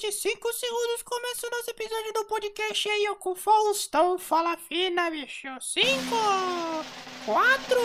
25 segundos começa o nosso episódio do podcast aí, ó, com Faustão. Fala fina, bicho. 5, 4,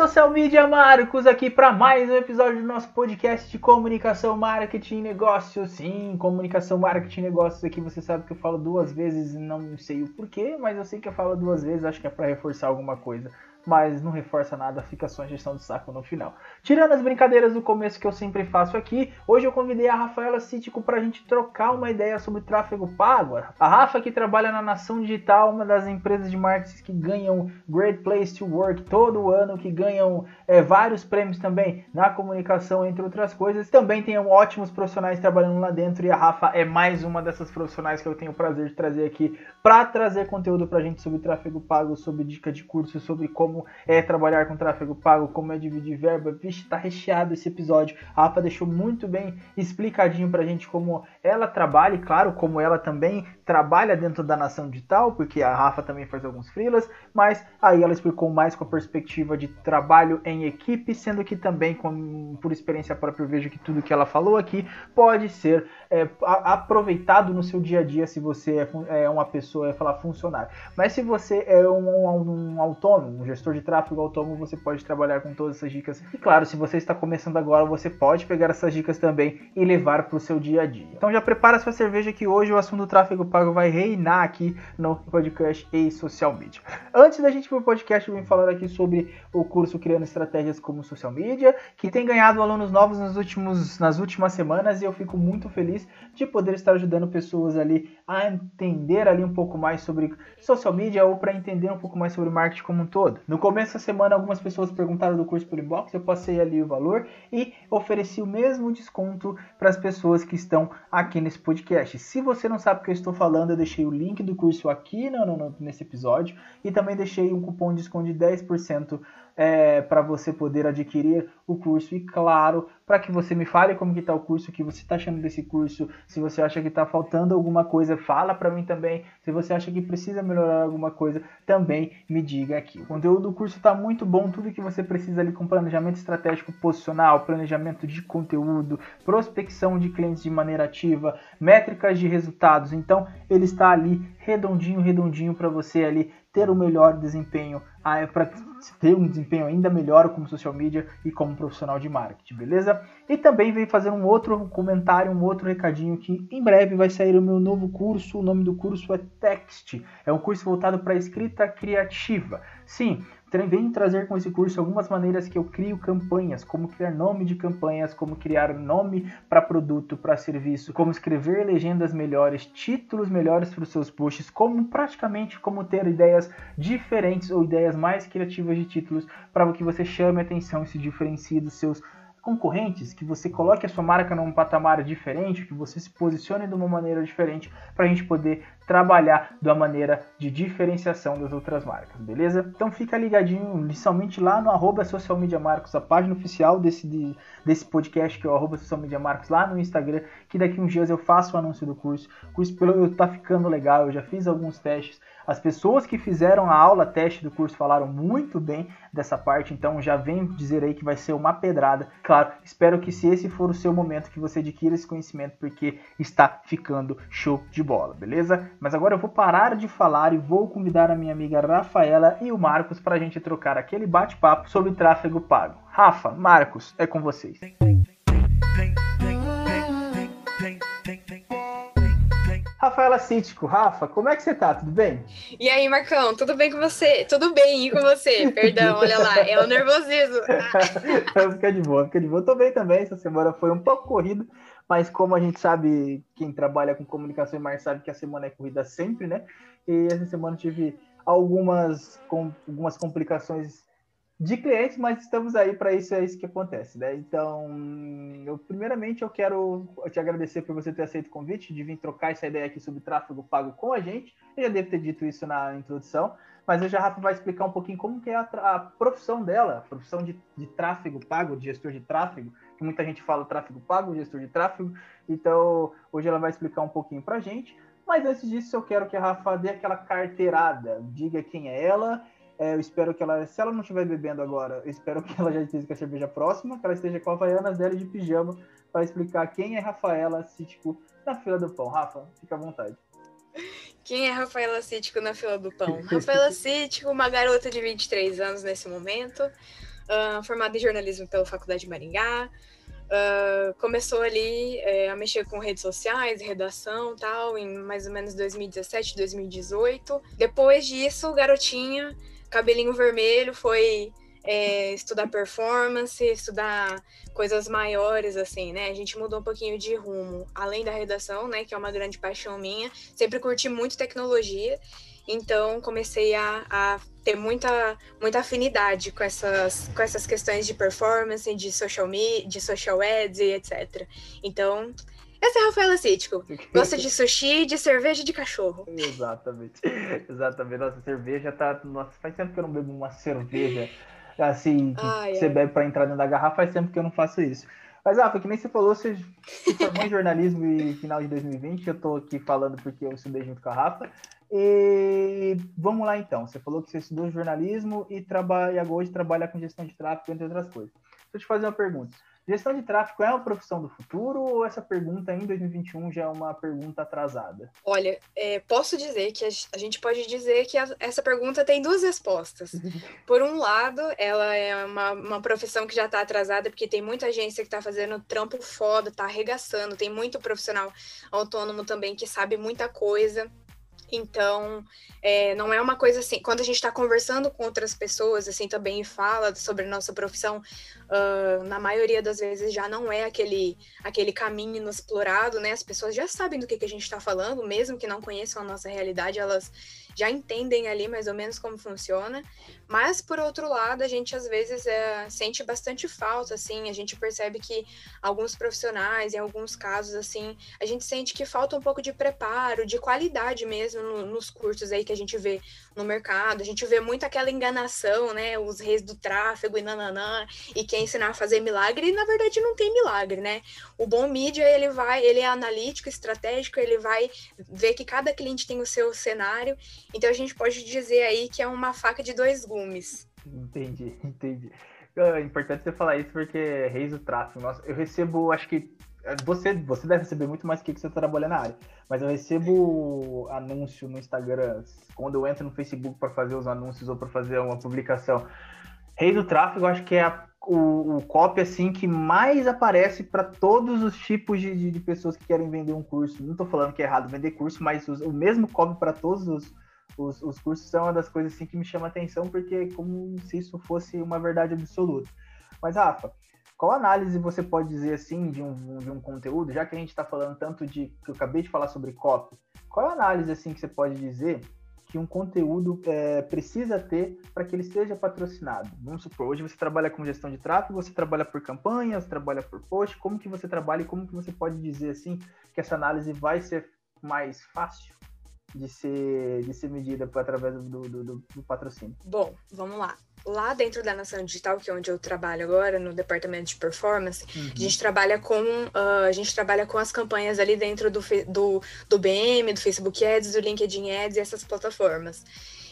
social media Marcos aqui para mais um episódio do nosso podcast de comunicação, marketing e negócios. Sim, comunicação, marketing e negócios. Aqui você sabe que eu falo duas vezes não sei o porquê, mas eu sei que eu falo duas vezes, acho que é para reforçar alguma coisa mas não reforça nada, fica só injeção de saco no final. Tirando as brincadeiras do começo que eu sempre faço aqui, hoje eu convidei a Rafaela Cítico para a gente trocar uma ideia sobre tráfego pago. A Rafa que trabalha na Nação Digital, uma das empresas de marketing que ganham Great Place to Work todo ano, que ganham é, vários prêmios também na comunicação, entre outras coisas. Também tem ótimos profissionais trabalhando lá dentro e a Rafa é mais uma dessas profissionais que eu tenho o prazer de trazer aqui para trazer conteúdo para a gente sobre tráfego pago, sobre dica de curso, sobre como como é trabalhar com tráfego pago, como é dividir verba. Vixe, tá recheado esse episódio. A Rafa deixou muito bem explicadinho pra gente como ela trabalha, e claro, como ela também trabalha dentro da nação digital, porque a Rafa também faz alguns freelas, mas aí ela explicou mais com a perspectiva de trabalho em equipe, sendo que também, com, por experiência própria, eu vejo que tudo que ela falou aqui pode ser é, aproveitado no seu dia a dia se você é, é uma pessoa, é falar funcionário. Mas se você é um, um, um autônomo, um gestor de tráfego autônomo, você pode trabalhar com todas essas dicas. E claro, se você está começando agora, você pode pegar essas dicas também e levar para o seu dia a dia. Então já prepara sua cerveja que hoje o assunto do tráfego pago vai reinar aqui no podcast e social media. Antes da gente ir pro podcast, eu vim falar aqui sobre o curso Criando Estratégias como Social Media, que tem ganhado alunos novos nos últimos, nas últimas semanas e eu fico muito feliz de poder estar ajudando pessoas ali a entender ali um pouco mais sobre social media ou para entender um pouco mais sobre marketing como um todo. No começo da semana, algumas pessoas perguntaram do curso por inbox, eu passei ali o valor e ofereci o mesmo desconto para as pessoas que estão aqui nesse podcast. Se você não sabe o que eu estou falando, eu deixei o link do curso aqui no, no, nesse episódio e também deixei um cupom de desconto de 10% é, para você poder adquirir o curso e claro para que você me fale como que está o curso, o que você está achando desse curso, se você acha que está faltando alguma coisa, fala para mim também. Se você acha que precisa melhorar alguma coisa, também me diga aqui. O conteúdo do curso está muito bom, tudo que você precisa ali com planejamento estratégico posicional, planejamento de conteúdo, prospecção de clientes de maneira ativa, métricas de resultados. Então ele está ali redondinho, redondinho para você ali ter o melhor desempenho, ah, para ter um desempenho ainda melhor como social media e como profissional de marketing, beleza? E também vem fazer um outro comentário, um outro recadinho que em breve vai sair o meu novo curso. O nome do curso é Text. É um curso voltado para escrita criativa. Sim, vem trazer com esse curso algumas maneiras que eu crio campanhas, como criar nome de campanhas, como criar nome para produto, para serviço, como escrever legendas melhores, títulos melhores para os seus posts, como praticamente como ter ideias diferentes ou ideias mais criativas de títulos para que você chame a atenção e se diferencie dos seus concorrentes, que você coloque a sua marca num patamar diferente, que você se posicione de uma maneira diferente para a gente poder trabalhar da maneira de diferenciação das outras marcas, beleza? Então fica ligadinho, inicialmente lá no arroba Social Media Marcos, a página oficial desse, de, desse podcast, que é o arroba Social Media Marcos, lá no Instagram, que daqui uns dias eu faço o anúncio do curso. O curso pelo tá ficando legal, eu já fiz alguns testes, as pessoas que fizeram a aula teste do curso falaram muito bem dessa parte, então já vem dizer aí que vai ser uma pedrada. Claro, espero que se esse for o seu momento que você adquira esse conhecimento porque está ficando show de bola, beleza? Mas agora eu vou parar de falar e vou convidar a minha amiga Rafaela e o Marcos para a gente trocar aquele bate-papo sobre tráfego pago. Rafa, Marcos, é com vocês. Rafaela Cítico. Rafa, como é que você tá? Tudo bem? E aí, Marcão, tudo bem com você? Tudo bem e com você? Perdão, olha lá, é o nervosismo. fica de boa, fica de boa. Eu tô bem também, essa semana foi um pouco corrida, mas como a gente sabe, quem trabalha com comunicação e mais sabe que a semana é corrida sempre, né? E essa semana tive algumas, com, algumas complicações de clientes, mas estamos aí para isso, é isso que acontece, né? Então, eu, primeiramente, eu quero te agradecer por você ter aceito o convite de vir trocar essa ideia aqui sobre tráfego pago com a gente. Eu já devo ter dito isso na introdução, mas hoje a Rafa vai explicar um pouquinho como que é a, a profissão dela, a profissão de, de tráfego pago, de gestor de tráfego, que muita gente fala tráfego pago, gestor de tráfego, então hoje ela vai explicar um pouquinho pra gente, mas antes disso eu quero que a Rafa dê aquela carteirada, diga quem é ela, é, eu espero que ela, se ela não estiver bebendo agora, eu espero que ela já esteja com a cerveja próxima, que ela esteja com a Havaianas dela de pijama, para explicar quem é Rafaela Cítico na fila do pão. Rafa, fica à vontade. Quem é Rafaela Cítico na fila do pão? Rafaela Cítico, uma garota de 23 anos nesse momento, uh, formada em jornalismo pela Faculdade de Maringá. Uh, começou ali é, a mexer com redes sociais, redação tal, em mais ou menos 2017, 2018. Depois disso, garotinha, cabelinho vermelho, foi é, estudar performance, estudar coisas maiores, assim, né? A gente mudou um pouquinho de rumo, além da redação, né? Que é uma grande paixão minha. Sempre curti muito tecnologia, então comecei a, a ter muita, muita afinidade com essas, com essas questões de performance, de social media, de social ads e etc. Então, essa é a Rafaela Cítico. Gosta de sushi, de cerveja e de cachorro. Exatamente. Exatamente. Nossa, cerveja tá. Nossa, faz tempo que eu não bebo uma cerveja assim, que ai, você ai. bebe para entrar dentro da garrafa, faz tempo que eu não faço isso. Mas, Rafa, que nem você falou, você se formou em jornalismo em final de 2020, eu estou aqui falando porque eu estudei junto com a Rafa. E vamos lá então. Você falou que você estudou jornalismo e trabalha hoje trabalha com gestão de tráfego, entre outras coisas. Deixa eu te fazer uma pergunta. Gestão de tráfego é uma profissão do futuro ou essa pergunta em 2021 já é uma pergunta atrasada? Olha, é, posso dizer que a, gente pode dizer que a, essa pergunta tem duas respostas. Por um lado, ela é uma, uma profissão que já está atrasada, porque tem muita agência que está fazendo trampo foda, está arregaçando, tem muito profissional autônomo também que sabe muita coisa. Então, é, não é uma coisa assim. Quando a gente está conversando com outras pessoas, assim, também fala sobre nossa profissão, uh, na maioria das vezes já não é aquele, aquele caminho inexplorado, né? As pessoas já sabem do que, que a gente está falando, mesmo que não conheçam a nossa realidade, elas já entendem ali mais ou menos como funciona. Mas, por outro lado, a gente às vezes é, sente bastante falta, assim, a gente percebe que alguns profissionais, em alguns casos, assim, a gente sente que falta um pouco de preparo, de qualidade mesmo no, nos cursos aí que a gente vê no mercado. A gente vê muito aquela enganação, né? Os reis do tráfego e nananã, e quer ensinar a fazer milagre, e na verdade não tem milagre, né? O bom mídia, ele vai, ele é analítico, estratégico, ele vai ver que cada cliente tem o seu cenário, então a gente pode dizer aí que é uma faca de dois gumes. Entendi, entendi. É importante você falar isso porque reis do tráfego. Nossa, eu recebo, acho que. Você, você deve receber muito mais que você trabalha na área, mas eu recebo anúncio no Instagram, quando eu entro no Facebook para fazer os anúncios ou para fazer uma publicação. Reis do tráfego, acho que é a, o, o copy assim que mais aparece para todos os tipos de, de, pessoas que querem vender um curso. Não estou falando que é errado vender curso, mas o mesmo copy para todos os, os, os cursos são uma das coisas assim que me chama atenção, porque é como se isso fosse uma verdade absoluta. Mas, Rafa, qual análise você pode dizer assim de um, de um conteúdo, já que a gente está falando tanto de que eu acabei de falar sobre copy, qual análise assim que você pode dizer que um conteúdo é, precisa ter para que ele seja patrocinado? Vamos supor, hoje você trabalha com gestão de tráfego, você trabalha por campanhas, trabalha por post, como que você trabalha e como que você pode dizer assim que essa análise vai ser mais fácil de ser, de ser medida através do, do, do, do patrocínio? Bom, vamos lá lá dentro da Nação Digital, que é onde eu trabalho agora, no departamento de performance, uhum. a gente trabalha com uh, a gente trabalha com as campanhas ali dentro do, do, do BM, do Facebook Ads, do LinkedIn Ads e essas plataformas.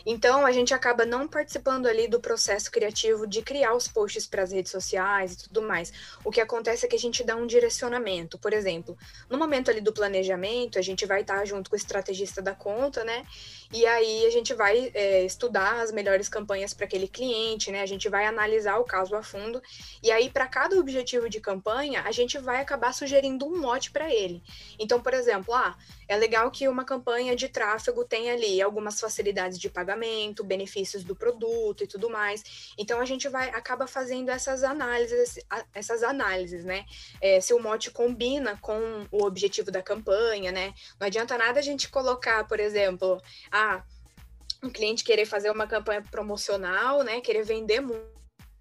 Então, a gente acaba não participando ali do processo criativo de criar os posts para as redes sociais e tudo mais. O que acontece é que a gente dá um direcionamento. Por exemplo, no momento ali do planejamento, a gente vai estar junto com o estrategista da conta, né? E aí a gente vai é, estudar as melhores campanhas para aquele cliente, né? A gente vai analisar o caso a fundo. E aí, para cada objetivo de campanha, a gente vai acabar sugerindo um mote para ele. Então, por exemplo, ah, é legal que uma campanha de tráfego tenha ali algumas facilidades de pagamento, benefícios do produto e tudo mais. Então a gente vai acaba fazendo essas análises, essas análises, né? É, se o mote combina com o objetivo da campanha, né? Não adianta nada a gente colocar, por exemplo, ah, um cliente querer fazer uma campanha promocional, né? Querer vender muito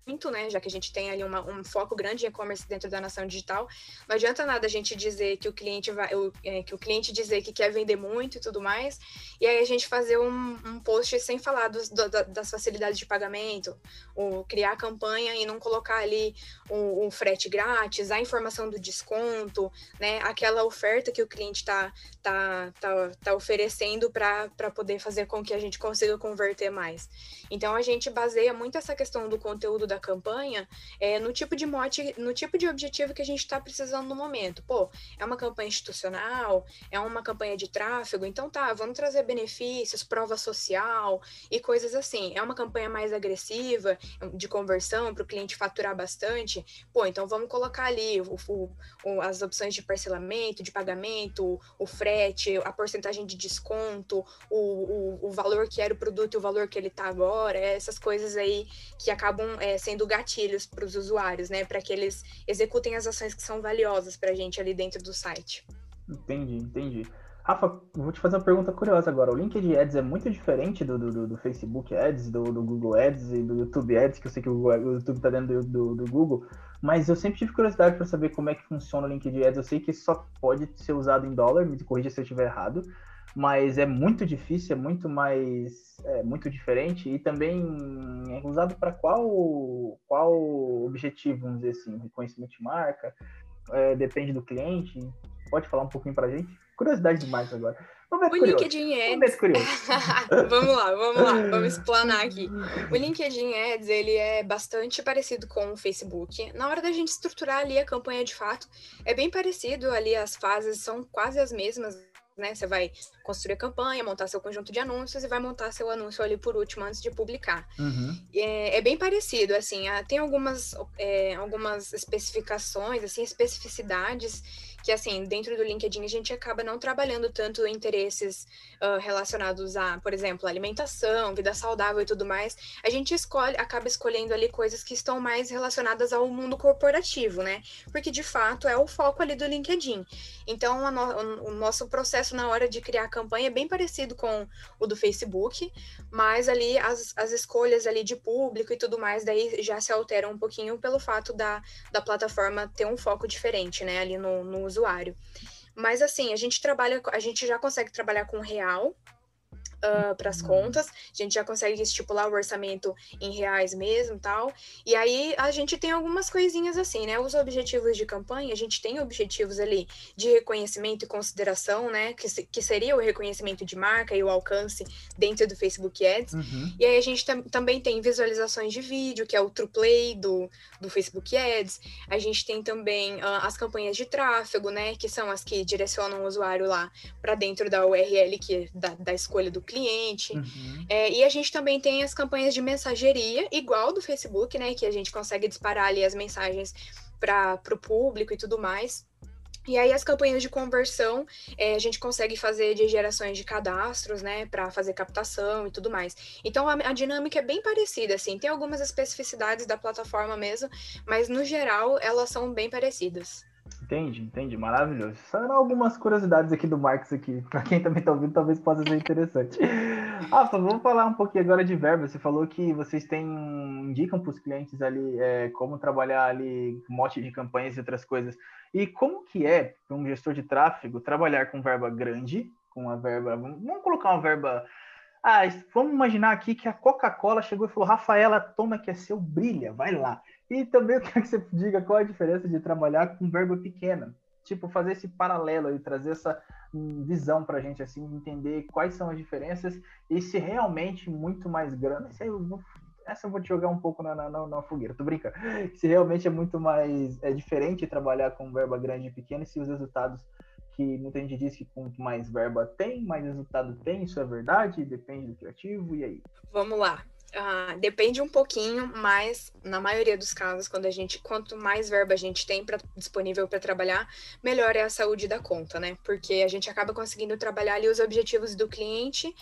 muito, né? Já que a gente tem ali uma, um foco grande em e-commerce dentro da nação digital, não adianta nada a gente dizer que o cliente vai, o, é, que o cliente dizer que quer vender muito e tudo mais, e aí a gente fazer um, um post sem falar dos, do, das facilidades de pagamento, ou criar campanha e não colocar ali um, um, frete grátis, a informação do desconto, né? Aquela oferta que o cliente está tá, tá, tá oferecendo para poder fazer com que a gente consiga converter mais. Então a gente baseia muito essa questão do conteúdo da campanha é, no tipo de mote, no tipo de objetivo que a gente está precisando no momento. Pô, é uma campanha institucional, é uma campanha de tráfego, então tá, vamos trazer benefícios, prova social e coisas assim. É uma campanha mais agressiva, de conversão, para o cliente faturar bastante. Pô, então vamos colocar ali o, o, as opções de parcelamento, de pagamento, o frete, a porcentagem de desconto, o, o, o valor que era o produto e o valor que ele está agora, essas coisas aí que acabam é, sendo gatilhos para os usuários, né? Para que eles executem as ações que são valiosas para a gente ali dentro do site. Entendi, entendi. Rafa, vou te fazer uma pergunta curiosa agora. O LinkedIn Ads é muito diferente do, do, do Facebook Ads, do, do, Google Ads e do YouTube Ads, que eu sei que o, YouTube está dentro do, do, Google, mas eu sempre tive curiosidade para saber como é que funciona o LinkedIn Ads. Eu sei que só pode ser usado em dólar, me corrija se eu estiver errado, mas é muito difícil, é muito mais, é muito diferente e também é usado para qual, qual objetivo, vamos dizer assim, reconhecimento de marca, é, depende do cliente. Pode falar um pouquinho para a gente? Curiosidade demais agora. Vamos o curioso. LinkedIn Ads. Vamos, vamos lá, vamos lá, vamos explanar aqui. O LinkedIn Ads ele é bastante parecido com o Facebook. Na hora da gente estruturar ali a campanha de fato, é bem parecido ali, as fases são quase as mesmas né? Você vai construir a campanha, montar seu conjunto de anúncios e vai montar seu anúncio ali por último antes de publicar. Uhum. É, é, bem parecido, assim, tem algumas, é, algumas especificações, assim, especificidades que assim, dentro do LinkedIn a gente acaba não trabalhando tanto interesses uh, relacionados a, por exemplo, alimentação, vida saudável e tudo mais. A gente escolhe, acaba escolhendo ali coisas que estão mais relacionadas ao mundo corporativo, né? Porque de fato é o foco ali do LinkedIn. Então, no, o nosso processo na hora de criar a campanha é bem parecido com o do Facebook, mas ali as, as escolhas ali de público e tudo mais daí já se alteram um pouquinho pelo fato da, da plataforma ter um foco diferente, né? Ali no, no usuário. Mas assim, a gente trabalha, a gente já consegue trabalhar com real, uh, para as contas, a gente já consegue estipular o orçamento em reais mesmo tal. E aí a gente tem algumas coisinhas assim, né? Os objetivos de campanha, a gente tem objetivos ali de reconhecimento e consideração, né? Que, que seria o reconhecimento de marca e o alcance dentro do Facebook Ads. Uhum. E aí a gente tam também tem visualizações de vídeo, que é o True Play do, do Facebook Ads. A gente tem também uh, as campanhas de tráfego, né? Que são as que direcionam o usuário lá para dentro da URL que é da, da escolha do cliente. Uhum. É, e a gente também tem as campanhas de mensageria, igual do Facebook, né? Que a gente consegue disparar ali as mensagens para o público e tudo mais. E aí as campanhas de conversão é, a gente consegue fazer de gerações de cadastros, né, para fazer captação e tudo mais. Então a, a, dinâmica é bem parecida, assim, tem algumas especificidades da plataforma mesmo, mas no geral elas são bem parecidas. Entendi, entendi. Maravilhoso. Só algumas curiosidades aqui do Marcos aqui. Para quem também está ouvindo, talvez possa ser interessante. Rafa, vamos falar um pouquinho agora de verba. Você falou que vocês têm indicam para os clientes ali é, como trabalhar ali mote de campanhas e outras coisas. E como que é para um gestor de tráfego trabalhar com verba grande, com uma verba, vamos colocar uma verba ah, vamos imaginar aqui que a Coca-Cola chegou e falou: Rafaela, toma que é seu, brilha, vai lá. E também eu quero que você diga qual a diferença de trabalhar com verba pequena. Tipo, fazer esse paralelo e trazer essa hum, visão para a gente, assim, entender quais são as diferenças e se realmente muito mais grana. Eu vou, essa eu vou te jogar um pouco na, na, na, fogueira, tô brincando. Se realmente é muito mais é diferente trabalhar com verba grande e pequena e se os resultados que muita gente diz que quanto mais verba tem, mais resultado tem, isso é verdade? Depende do criativo, e aí? Vamos lá. Uh, depende um pouquinho, mas na maioria dos casos, quando a gente, quanto mais verba a gente tem pra, disponível para trabalhar, melhor é a saúde da conta, né? Porque a gente acaba conseguindo trabalhar ali os objetivos do cliente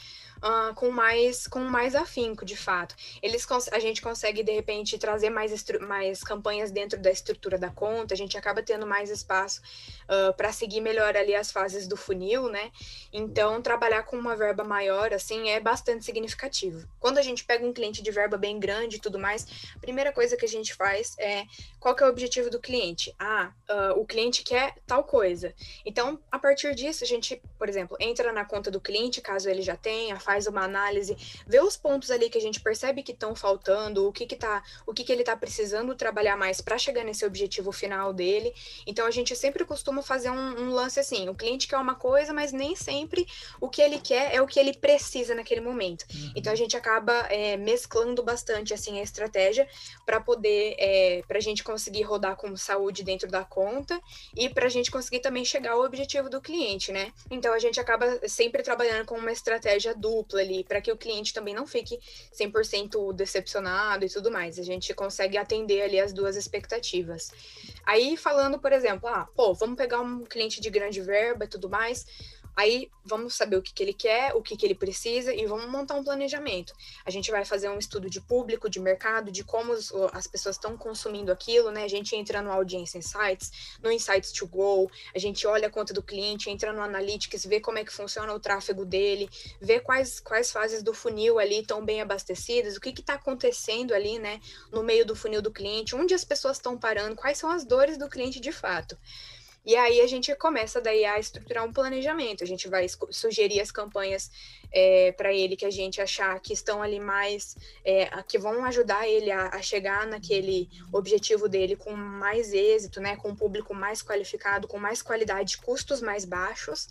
uh, com mais com mais afinco, de fato. Eles a gente consegue de repente trazer mais mais campanhas dentro da estrutura da conta, a gente acaba tendo mais espaço uh, para seguir melhor ali as fases do funil, né? Então trabalhar com uma verba maior assim é bastante significativo. Quando a gente pega um cliente de verba bem grande e tudo mais, a primeira coisa que a gente faz é qual que é o objetivo do cliente? Ah, uh, o cliente quer tal coisa. Então, a partir disso, a gente, por exemplo, entra na conta do cliente, caso ele já tenha, uma análise, vê os pontos ali que a gente percebe que estão faltando, o que que tá, o que que ele está precisando trabalhar mais para chegar nesse objetivo final dele. Então, a gente sempre costuma fazer um, um, lance assim: o cliente quer uma coisa, mas nem sempre o que ele quer é o que ele precisa naquele momento. Uhum. Então, a gente acaba é, mesclando bastante assim a estratégia para poder, é, para a gente conseguir rodar com saúde dentro da conta e para a gente conseguir também chegar ao objetivo do cliente, né? Então a gente acaba sempre trabalhando com uma estratégia dupla ali, para que o cliente também não fique 100% decepcionado e tudo mais. A gente consegue atender ali as duas expectativas. Aí falando, por exemplo, ah, pô, vamos pegar um cliente de grande verba e tudo mais, Aí vamos saber o que, que ele quer, o que, que ele precisa e vamos montar um planejamento. A gente vai fazer um estudo de público, de mercado, de como as pessoas estão consumindo aquilo, né? A gente entra no Audience Insights, no Insights to Go, a gente olha a conta do cliente, entra no Analytics, vê como é que funciona o tráfego dele, vê quais, quais fases do funil ali estão bem abastecidas, o que está acontecendo ali, né? No meio do funil do cliente, onde as pessoas estão parando, quais são as dores do cliente de fato. E aí a gente começa daí a estruturar um planejamento. A gente vai sugerir as campanhas é, para ele que a gente achar que estão ali mais, é, que vão ajudar ele a, a, chegar naquele objetivo dele com mais êxito, né? Com um público mais qualificado, com mais qualidade, custos mais baixos.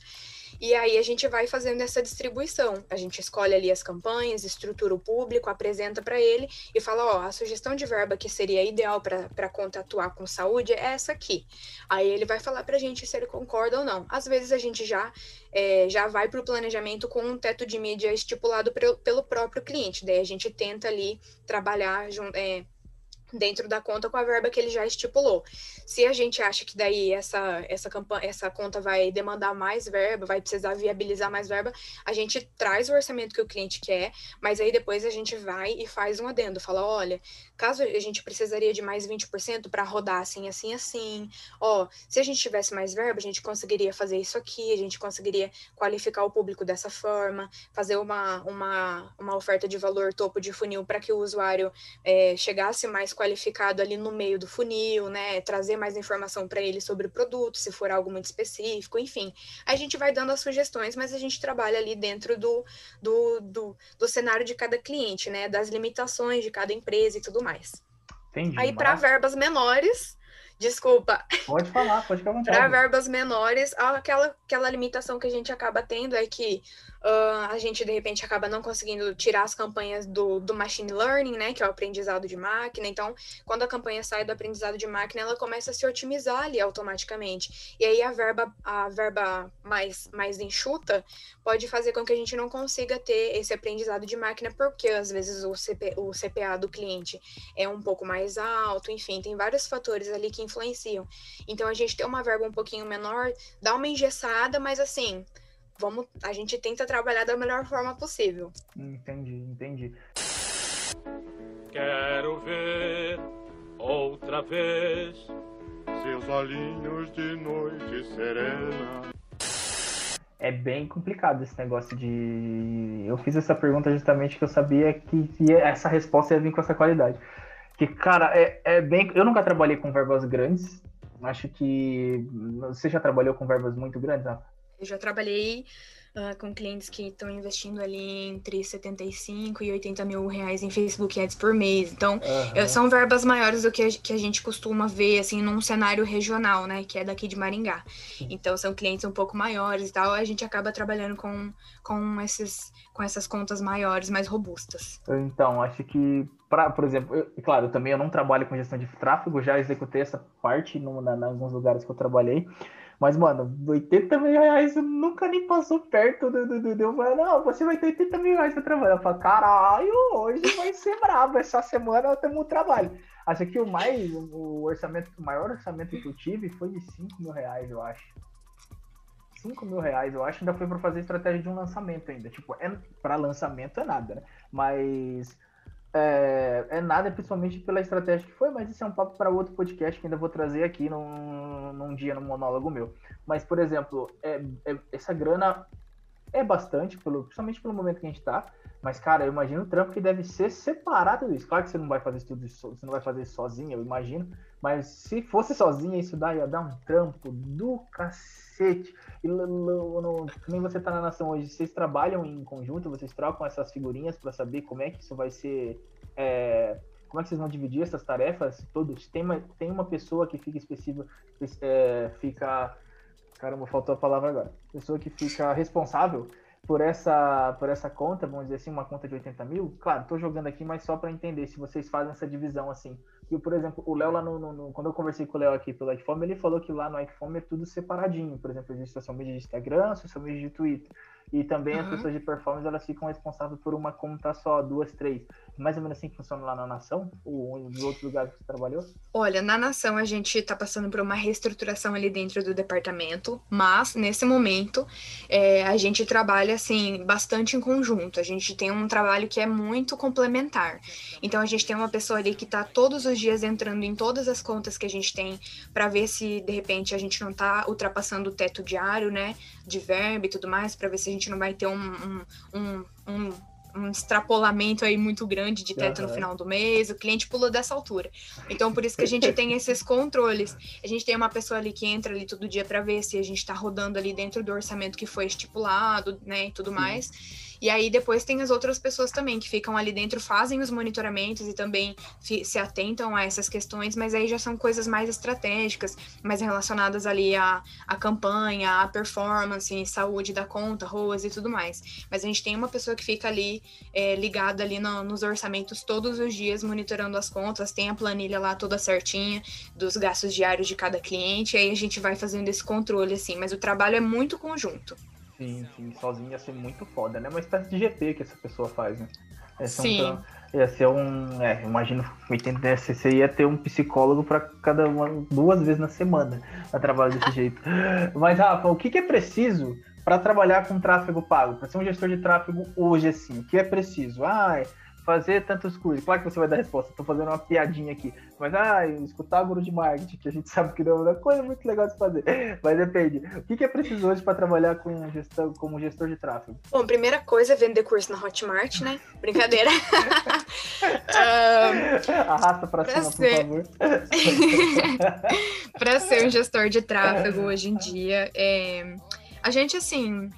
E aí a gente vai fazendo essa distribuição. A gente escolhe ali as campanhas, estrutura o público, apresenta para ele e fala: ó, a sugestão de verba que seria ideal para a conta atuar com saúde é essa aqui. Aí ele vai falar para a gente se ele concorda ou não. Às vezes a gente já, é, já vai para o planejamento com um teto de mídia estipulado pelo próprio cliente. Daí a gente tenta ali trabalhar é, dentro da conta com a verba que ele já estipulou. Se a gente acha que daí essa, essa, campanha, essa conta vai demandar mais verba, vai precisar viabilizar mais verba, a gente traz o orçamento que o cliente quer, mas aí depois a gente vai e faz um adendo, fala, olha, caso a gente precisaria de mais 20% para rodar assim, assim, assim, ó, se a gente tivesse mais verba, a gente conseguiria fazer isso aqui, a gente conseguiria qualificar o público dessa forma, fazer uma, uma, uma oferta de valor topo de funil para que o usuário é, chegasse mais qualificado ali no meio do funil, né? Trazer mais informação para ele sobre o produto, se for algo muito específico, enfim. A gente vai dando as sugestões, mas a gente trabalha ali dentro do, do, do, do cenário de cada cliente, né? Das limitações de cada empresa e tudo mais. Entendi, Aí, para verbas menores, Desculpa. Pode falar, pode ficar à vontade. Para verbas menores, aquela, aquela limitação que a gente acaba tendo é que uh, a gente, de repente, acaba não conseguindo tirar as campanhas do, do machine learning, né, que é o aprendizado de máquina. Então, quando a campanha sai do aprendizado de máquina, ela começa a se otimizar ali automaticamente. E aí a verba, a verba mais, mais enxuta pode fazer com que a gente não consiga ter esse aprendizado de máquina, porque às vezes o, CP, o CPA do cliente é um pouco mais alto, enfim, tem vários fatores ali que influenciam. Então, a gente ter uma verba um pouquinho menor dá uma engessada, mas assim vamos, a gente tenta trabalhar da melhor forma possível. Entendi, entendi. Quero ver outra vez seus olhinhos de noite serena. É bem complicado esse negócio de. Eu fiz essa pergunta justamente que eu sabia que essa resposta ia vir com essa qualidade. Que, cara, é, é bem. Eu nunca trabalhei com verbas grandes. Acho que. Você já trabalhou com verbas muito grandes, Rafa? Eu já trabalhei uh, com clientes que estão investindo ali entre 75 e 80 mil reais em Facebook Ads por mês. Então, uhum. são verbas maiores do que a, que a gente costuma ver, assim, num cenário regional, né? Que é daqui de Maringá. Então, são clientes um pouco maiores e tal. A gente acaba trabalhando com, com, esses, com essas contas maiores, mais robustas. Então, acho que Por exemplo, eu, claro, também eu não trabalho com gestão de tráfego, já executei essa parte em alguns lugares que eu trabalhei, mas, mano, 80 mil reais nunca nem passou perto do. do, do, do eu não, você vai ter 80 mil reais pra trabalhar. Eu falei, caralho, hoje vai ser brabo. Essa semana temos um trabalho. Acho que o mais, o orçamento, o maior orçamento que eu tive foi de 5 mil reais, eu acho. 5 mil reais, eu acho, ainda foi para fazer estratégia de um lançamento ainda. Tipo, é, para lançamento é nada, né? Mas é, é, nada, principalmente pela estratégia que foi, mas isso é um papo para outro podcast que ainda vou trazer aqui num, num dia, num monólogo meu. Mas, por exemplo, é, é, essa grana é bastante, pelo, principalmente pelo momento que a gente está. Mas, cara, eu imagino o trampo que deve ser separado disso. Claro que você não vai fazer tudo isso, você não vai fazer sozinho, eu imagino. Mas se fosse sozinho, isso daí ia dar um trampo do cacete. E nem você tá na nação hoje, vocês trabalham em conjunto, vocês trocam essas figurinhas para saber como é que isso vai ser. É, como é que vocês vão dividir essas tarefas? Todos. Tem uma, tem uma pessoa que fica específica, é, fica. Caramba, faltou a palavra agora. Pessoa que fica responsável por essa, por essa conta, vamos dizer assim, uma conta de 80 mil. Claro, estou jogando aqui, mas só para entender se vocês fazem essa divisão assim. Por exemplo, o Léo lá no, no, no, Quando eu conversei com o Léo aqui pelo Icefome, ele falou que lá no Icefome é tudo separadinho. Por exemplo, existe social media de Instagram, social media de Twitter. E também uhum. as pessoas de performance elas ficam responsáveis por uma conta só, duas, três. Mais ou menos assim que funciona lá na Nação, ou nos outros lugares que você trabalhou? Olha, na Nação a gente está passando por uma reestruturação ali dentro do departamento, mas nesse momento é, a gente trabalha assim bastante em conjunto. A gente tem um trabalho que é muito complementar. Então a gente tem uma pessoa ali que está todos os dias entrando em todas as contas que a gente tem para ver se de repente a gente não está ultrapassando o teto diário, né, de verba e tudo mais, para ver se a gente não vai ter um, um, um, um um extrapolamento aí muito grande de teto uhum. no final do mês, o cliente pula dessa altura. Então, por isso que a gente tem esses controles. A gente tem uma pessoa ali que entra ali todo dia para ver se a gente está rodando ali dentro do orçamento que foi estipulado, né, e tudo Sim. mais. E aí depois tem as outras pessoas também que ficam ali dentro, fazem os monitoramentos e também se atentam a essas questões, mas aí já são coisas mais estratégicas, mais relacionadas ali à, à campanha, à performance, saúde da conta, ROAS e tudo mais. Mas a gente tem uma pessoa que fica ali é, ligada ali no, nos orçamentos todos os dias, monitorando as contas, tem a planilha lá toda certinha dos gastos diários de cada cliente, aí a gente vai fazendo esse controle assim, mas o trabalho é muito conjunto. Sim, sim, sozinho ia ser muito foda, né? Uma espécie de GP que essa pessoa faz, né? Sim. Um, ia ser um. É, imagino, 80 você ia ter um psicólogo para cada uma, duas vezes na semana a trabalhar desse jeito. Mas, Rafa, o que, que é preciso para trabalhar com tráfego pago? Para ser um gestor de tráfego hoje, assim, o que é preciso? Ah, fazer tantos cursos. Claro que você vai dar resposta, estou fazendo uma piadinha aqui. Mas, ah, escutar o guru de marketing, que a gente sabe que não é uma coisa muito legal de fazer. Mas depende. O que, é preciso hoje para trabalhar com gestão, como gestor de tráfego? Bom, primeira coisa é vender curso na Hotmart, né? Brincadeira. um, Arrasta para cima, ser... por favor. para ser um gestor de tráfego hoje em dia, é... a gente, assim,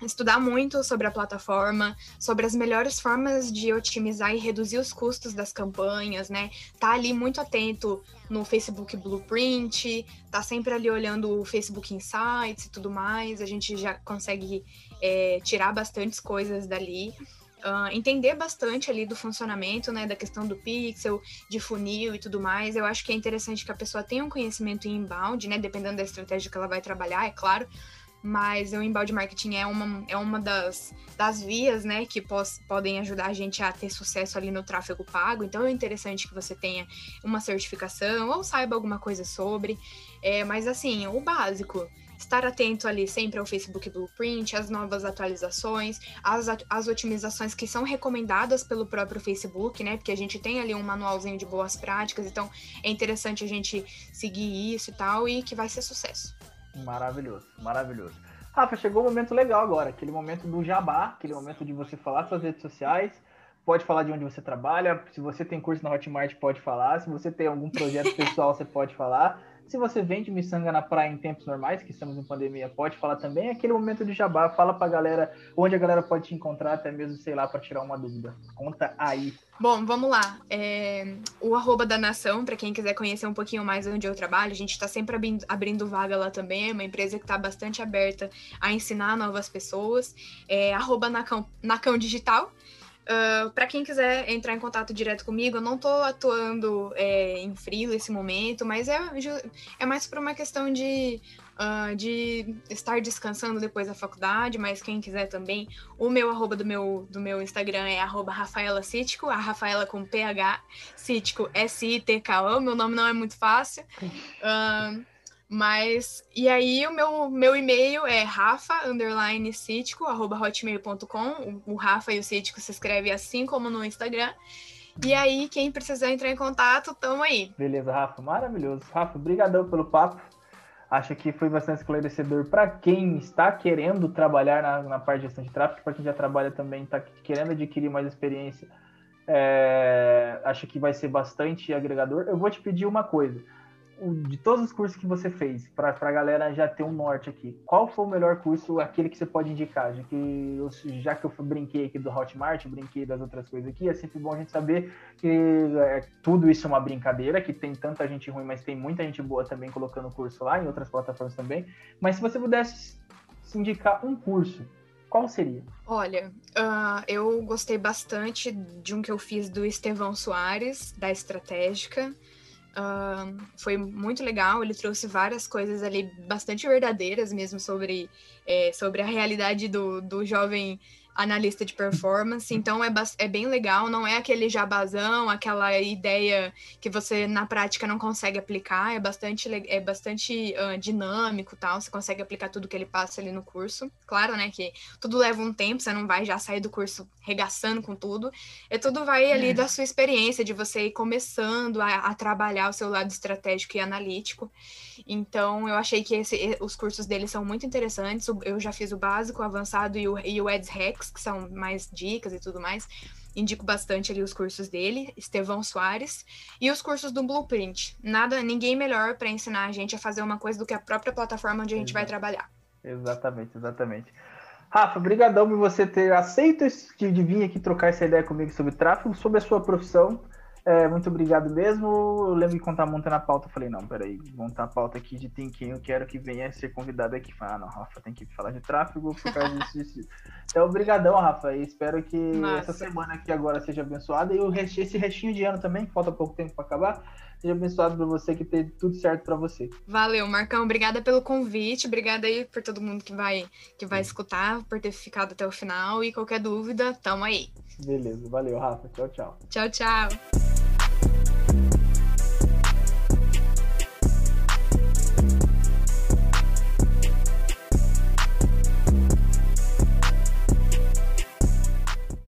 estudar muito sobre a plataforma, sobre as melhores formas de otimizar e reduzir os custos das campanhas, né? Tá ali muito atento no Facebook Blueprint, tá sempre ali olhando o Facebook Insights e tudo mais. A gente já consegue é, tirar bastantes coisas dali. Uh, entender bastante ali do funcionamento, né, da questão do pixel, de funil e tudo mais. Eu acho que é interessante que a pessoa tenha um conhecimento inbound, né, dependendo da estratégia que ela vai trabalhar, é claro, mas o inbound marketing é uma, é uma das, das vias, né, que pos, podem ajudar a gente a ter sucesso ali no tráfego pago. Então é interessante que você tenha uma certificação ou saiba alguma coisa sobre. É, mas assim, o básico, estar atento ali sempre ao Facebook Blueprint, as novas atualizações, as, as otimizações que são recomendadas pelo próprio Facebook, né? Porque a gente tem ali um manualzinho de boas práticas, então é interessante a gente seguir isso e tal, e que vai ser sucesso. Maravilhoso, maravilhoso. Rafa, chegou o momento legal agora, aquele momento do jabá, aquele momento de você falar suas redes sociais, pode falar de onde você trabalha, se você tem curso na Hotmart, pode falar, se você tem algum projeto pessoal, você pode falar. Se você vende miçanga na praia em tempos normais, que estamos em pandemia, pode falar também. Aquele momento de jabá, fala pra galera onde a galera pode te encontrar, até mesmo, sei lá, para tirar uma dúvida. Conta aí. Bom, vamos lá. É, o arroba da Nação, para quem quiser conhecer um pouquinho mais onde eu trabalho, a gente está sempre abrindo, abrindo, vaga lá também. É uma empresa que está bastante aberta a ensinar novas pessoas. É arroba Nacão, Nacão Digital. Uh, ah, para quem quiser entrar em contato direto comigo, eu não estou atuando é, em frio nesse momento, mas é, é mais por uma questão de, uh, de estar descansando depois da faculdade, mas quem quiser também, o meu arroba do meu, do meu Instagram é arroba Rafaela Cítico, a Rafaela com PH, Cítico S-I-T-K-O, meu nome não é muito fácil. Uh, Mas, e aí o meu, meu e-mail é rafa. O, o Rafa e o cítico se escreve assim como no Instagram. E aí, quem precisar entrar em contato, tamo aí. Beleza, Rafa, maravilhoso. Rafa, brigadão pelo papo. Acho que foi bastante esclarecedor para quem está querendo trabalhar na, na parte de gestão de tráfego, para quem já trabalha também, está querendo adquirir mais experiência. É, acho que vai ser bastante agregador. Eu vou te pedir uma coisa de todos os cursos que você fez, para a galera já ter um norte aqui, qual foi o melhor curso, aquele que você pode indicar? Já que eu, já que eu brinquei aqui do Hotmart, brinquei das outras coisas aqui, é sempre bom a gente saber que é, tudo isso é uma brincadeira, que tem tanta gente ruim, mas tem muita gente boa também colocando curso lá, em outras plataformas também. Mas se você pudesse indicar um curso, qual seria? Olha, uh, eu gostei bastante de um que eu fiz do Estevão Soares, da Estratégica. Uh, foi muito legal, ele trouxe várias coisas ali bastante verdadeiras mesmo sobre, é, sobre a realidade do, do jovem analista de performance, então é, é bem legal, não é aquele jabazão, aquela ideia que você na prática não consegue aplicar, é bastante, é bastante uh, dinâmico tal, você consegue aplicar tudo que ele passa ali no curso. Claro, né, que tudo leva um tempo, você não vai já sair do curso regaçando com tudo, é tudo vai ali é. da sua experiência, de você ir começando a, a, trabalhar o seu lado estratégico e analítico. Então, eu achei que esse, os cursos dele são muito interessantes, eu já fiz o básico, o avançado e o, e o Eds Hacks, que são mais dicas e tudo mais. Indico bastante ali os cursos dele, Estevão Soares, e os cursos do Blueprint. Nada, ninguém melhor para ensinar a gente a fazer uma coisa do que a própria plataforma onde a gente Exato. vai trabalhar. Exatamente, exatamente. Rafa, brigadão por você ter aceito de vir aqui trocar essa ideia comigo sobre tráfego, sobre a sua profissão. É, muito obrigado mesmo. Eu lembro de contar monta na pauta. Eu falei, não, peraí, montar a pauta aqui de tem quem eu quero que venha ser convidado aqui. Falei, ah, não, Rafa, tem que falar de tráfego por causa disso, disso. Então, obrigadão, Rafa. E espero que Nossa. essa semana aqui agora seja abençoada. E o rest, esse restinho de ano também, que falta pouco tempo para acabar, seja abençoado para você, que tenha tudo certo para você. Valeu, Marcão. Obrigada pelo convite. Obrigada aí por todo mundo que vai, que vai escutar, por ter ficado até o final. E qualquer dúvida, tamo aí. Beleza, valeu, Rafa. Tchau, tchau. Tchau, tchau.